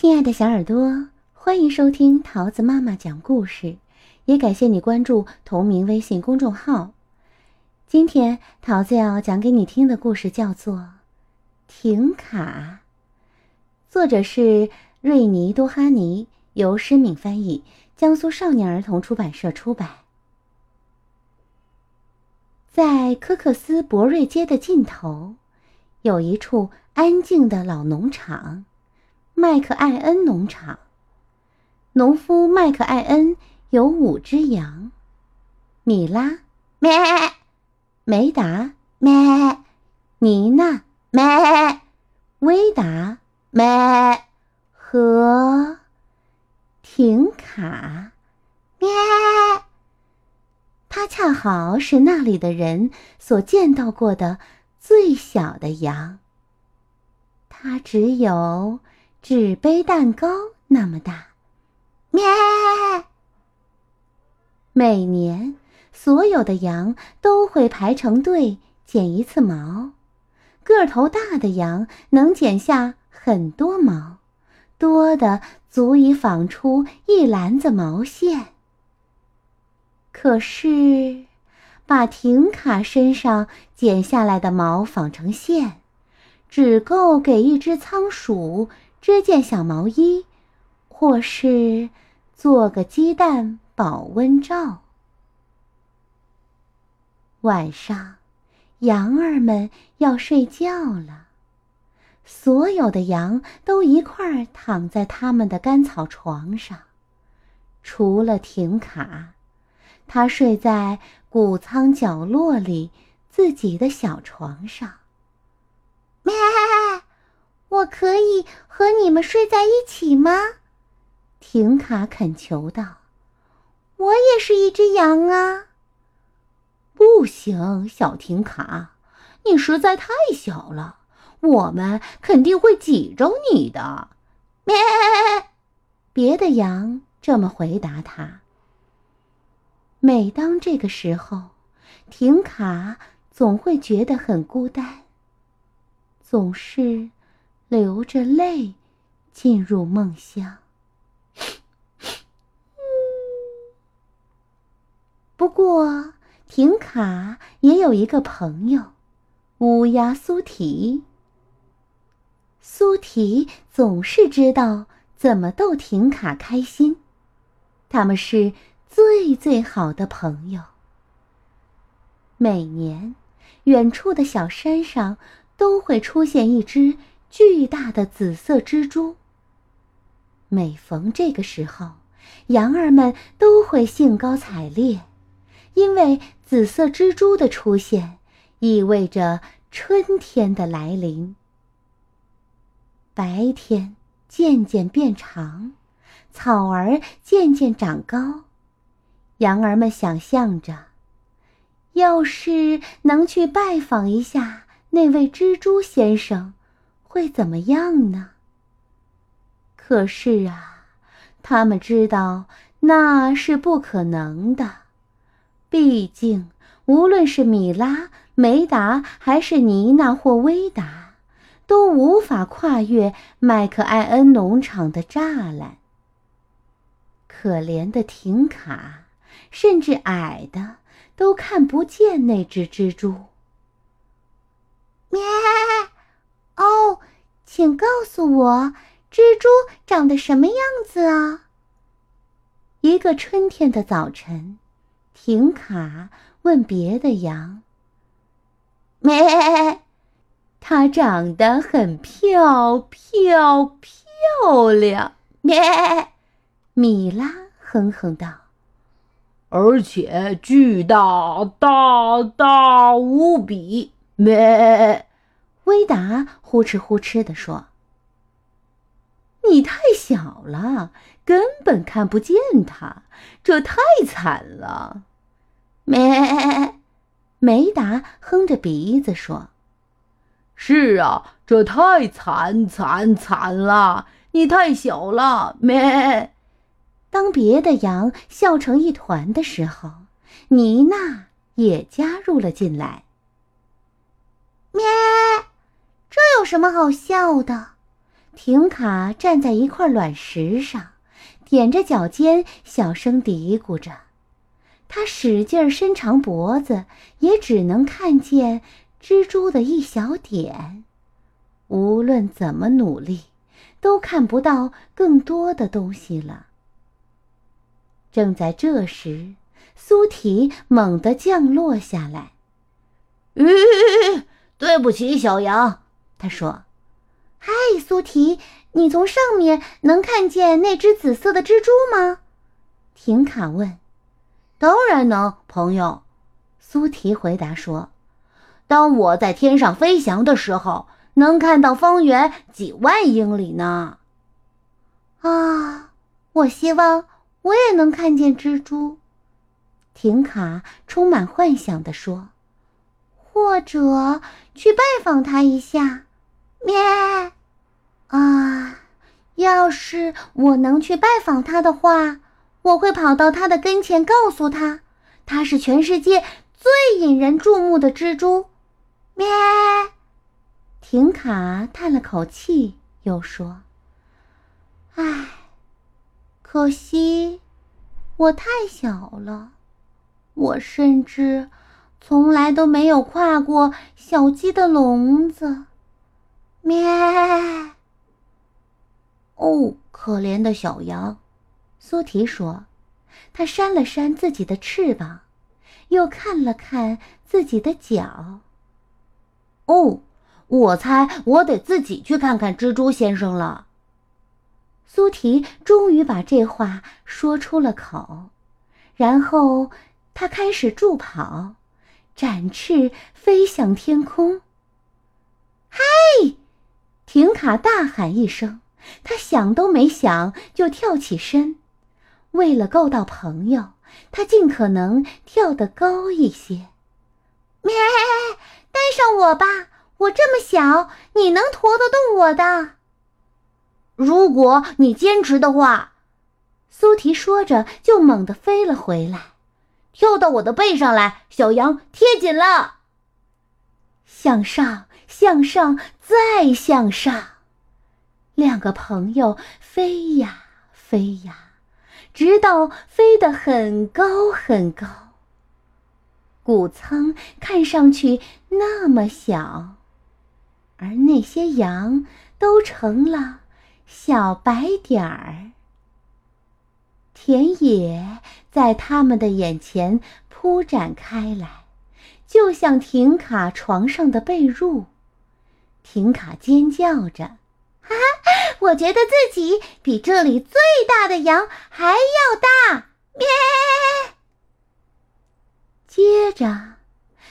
亲爱的小耳朵，欢迎收听桃子妈妈讲故事，也感谢你关注同名微信公众号。今天桃子要讲给你听的故事叫做《停卡》，作者是瑞尼多哈尼，由施敏翻译，江苏少年儿童出版社出版。在科克斯伯瑞街的尽头，有一处安静的老农场。麦克艾恩农场，农夫麦克艾恩有五只羊：米拉咩，梅达咩，妮娜咩，威达咩和停卡咩。它恰好是那里的人所见到过的最小的羊。它只有。纸杯蛋糕那么大，咩！每年所有的羊都会排成队剪一次毛，个头大的羊能剪下很多毛，多的足以纺出一篮子毛线。可是，把停卡身上剪下来的毛纺成线，只够给一只仓鼠。织件小毛衣，或是做个鸡蛋保温罩。晚上，羊儿们要睡觉了，所有的羊都一块儿躺在他们的干草床上，除了停卡，他睡在谷仓角落里自己的小床上。我可以和你们睡在一起吗？停卡恳求道：“我也是一只羊啊。”不行，小停卡，你实在太小了，我们肯定会挤着你的。咩！别的羊这么回答他。每当这个时候，停卡总会觉得很孤单，总是。流着泪进入梦乡。不过，停卡也有一个朋友，乌鸦苏提。苏提总是知道怎么逗停卡开心，他们是最最好的朋友。每年，远处的小山上都会出现一只。巨大的紫色蜘蛛。每逢这个时候，羊儿们都会兴高采烈，因为紫色蜘蛛的出现意味着春天的来临。白天渐渐变长，草儿渐渐长高，羊儿们想象着，要是能去拜访一下那位蜘蛛先生。会怎么样呢？可是啊，他们知道那是不可能的。毕竟，无论是米拉、梅达，还是妮娜或威达，都无法跨越麦克艾恩农场的栅栏。可怜的停卡，甚至矮的都看不见那只蜘蛛。哦，请告诉我，蜘蛛长得什么样子啊？一个春天的早晨，停卡问别的羊：“咩？它长得很漂漂漂亮。”咩？米拉哼哼道：“而且巨大大大无比。”咩？威达呼哧呼哧地说：“你太小了，根本看不见它，这太惨了。”咩，梅达哼着鼻子说：“是啊，这太惨惨惨了，你太小了。”咩，当别的羊笑成一团的时候，妮娜也加入了进来。咩。什么好笑的？婷卡站在一块卵石上，踮着脚尖，小声嘀咕着。他使劲伸长脖子，也只能看见蜘蛛的一小点。无论怎么努力，都看不到更多的东西了。正在这时，苏提猛地降落下来。“，对不起，小羊。”他说。嗨，苏提，你从上面能看见那只紫色的蜘蛛吗？婷卡问。当然能，朋友。苏提回答说：“当我在天上飞翔的时候，能看到方圆几万英里呢。”啊，我希望我也能看见蜘蛛。婷卡充满幻想地说：“或者去拜访他一下。”咩！啊，要是我能去拜访他的话，我会跑到他的跟前，告诉他，他是全世界最引人注目的蜘蛛。咩！婷卡叹了口气，又说：“唉，可惜我太小了，我甚至从来都没有跨过小鸡的笼子。”咩！哦，可怜的小羊，苏提说。他扇了扇自己的翅膀，又看了看自己的脚。哦，我猜我得自己去看看蜘蛛先生了。苏提终于把这话说出了口，然后他开始助跑，展翅飞向天空。嗨！婷卡大喊一声，他想都没想就跳起身。为了够到朋友，他尽可能跳得高一些。咩，带上我吧，我这么小，你能驮得动我的。如果你坚持的话，苏提说着就猛地飞了回来，跳到我的背上来，小羊贴紧了，向上。向上，再向上，两个朋友飞呀飞呀，直到飞得很高很高。谷仓看上去那么小，而那些羊都成了小白点儿。田野在他们的眼前铺展开来，就像停卡床上的被褥。婷卡尖叫着：“哈哈，我觉得自己比这里最大的羊还要大！”咩。接着，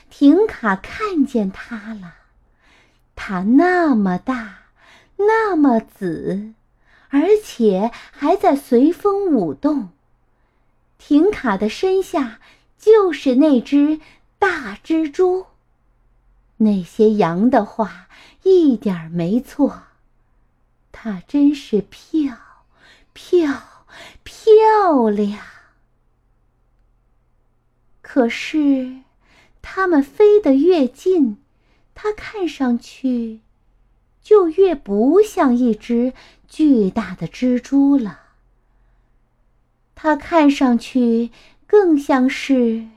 婷卡看见它了，它那么大，那么紫，而且还在随风舞动。婷卡的身下就是那只大蜘蛛。那些羊的话一点没错，它真是漂漂漂亮。可是，它们飞得越近，它看上去就越不像一只巨大的蜘蛛了。它看上去更像是……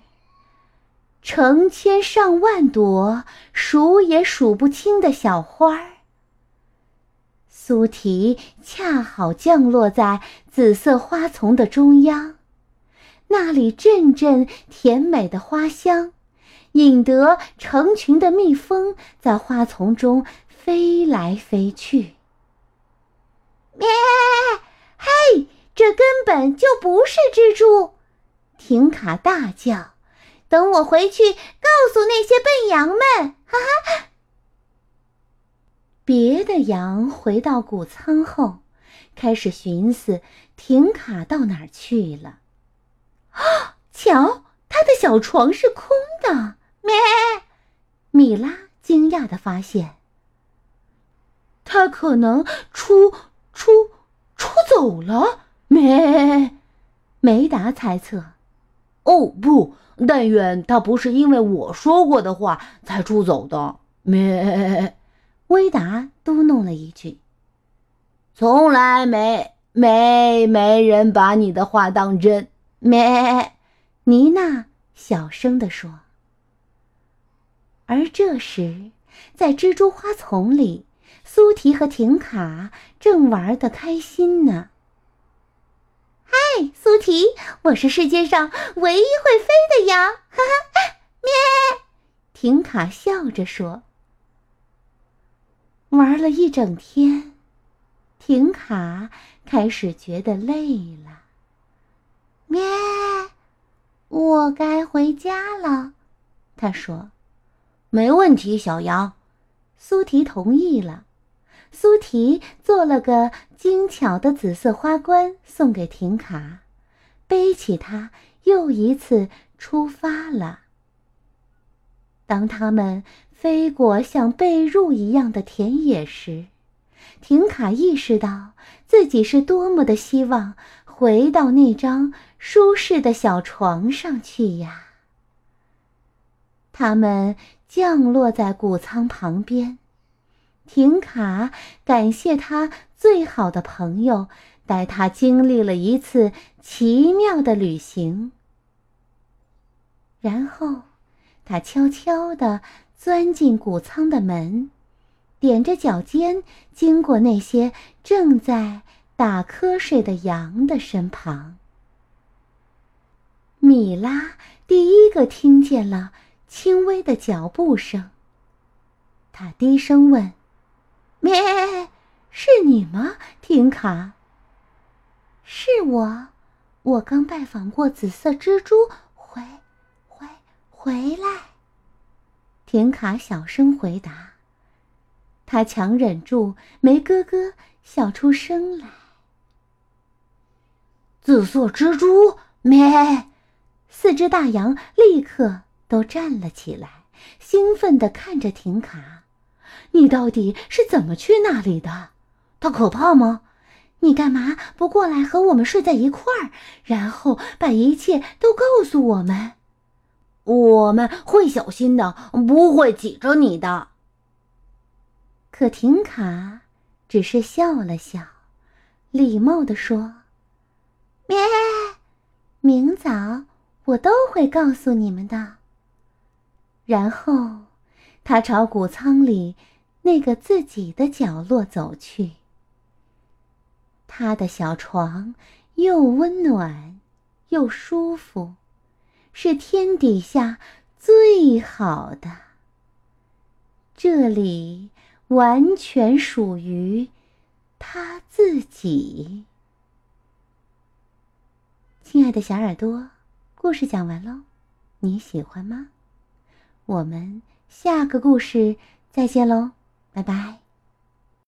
成千上万朵数也数不清的小花儿。苏提恰好降落在紫色花丛的中央，那里阵阵甜美的花香，引得成群的蜜蜂在花丛中飞来飞去。咩！嘿，这根本就不是蜘蛛！婷卡大叫。等我回去告诉那些笨羊们，哈哈！别的羊回到谷仓后，开始寻思停卡到哪儿去了。啊，瞧，他的小床是空的。咩！米拉惊讶的发现，他可能出出出走了。咩！梅达猜测。哦，不。但愿他不是因为我说过的话才出走的。咩，威达嘟哝了一句。从来没没没人把你的话当真。咩，妮娜小声地说。而这时，在蜘蛛花丛里，苏提和婷卡正玩得开心呢。嗨，苏提，我是世界上唯一会飞的羊！哈哈，咩！婷卡笑着说。玩了一整天，婷卡开始觉得累了。咩，我该回家了，他说。没问题，小羊。苏提同意了。苏提做了个精巧的紫色花冠送给婷卡，背起它，又一次出发了。当他们飞过像被褥一样的田野时，婷卡意识到自己是多么的希望回到那张舒适的小床上去呀！他们降落在谷仓旁边，停卡感谢他最好的朋友带他经历了一次奇妙的旅行，然后他悄悄地。钻进谷仓的门，踮着脚尖经过那些正在打瞌睡的羊的身旁。米拉第一个听见了轻微的脚步声。他低声问：“咩，是你吗，婷卡？”“是我，我刚拜访过紫色蜘蛛，回，回，回来。”婷卡小声回答。他强忍住没咯咯笑出声来。紫色蜘蛛，咩！四只大羊立刻都站了起来，兴奋地看着婷卡：“你到底是怎么去那里的？它可怕吗？你干嘛不过来和我们睡在一块儿，然后把一切都告诉我们？”我们会小心的，不会挤着你的。可婷卡只是笑了笑，礼貌地说：“咩，明早我都会告诉你们的。”然后，他朝谷仓里那个自己的角落走去。他的小床又温暖又舒服。是天底下最好的。这里完全属于他自己。亲爱的小耳朵，故事讲完喽，你喜欢吗？我们下个故事再见喽，拜拜。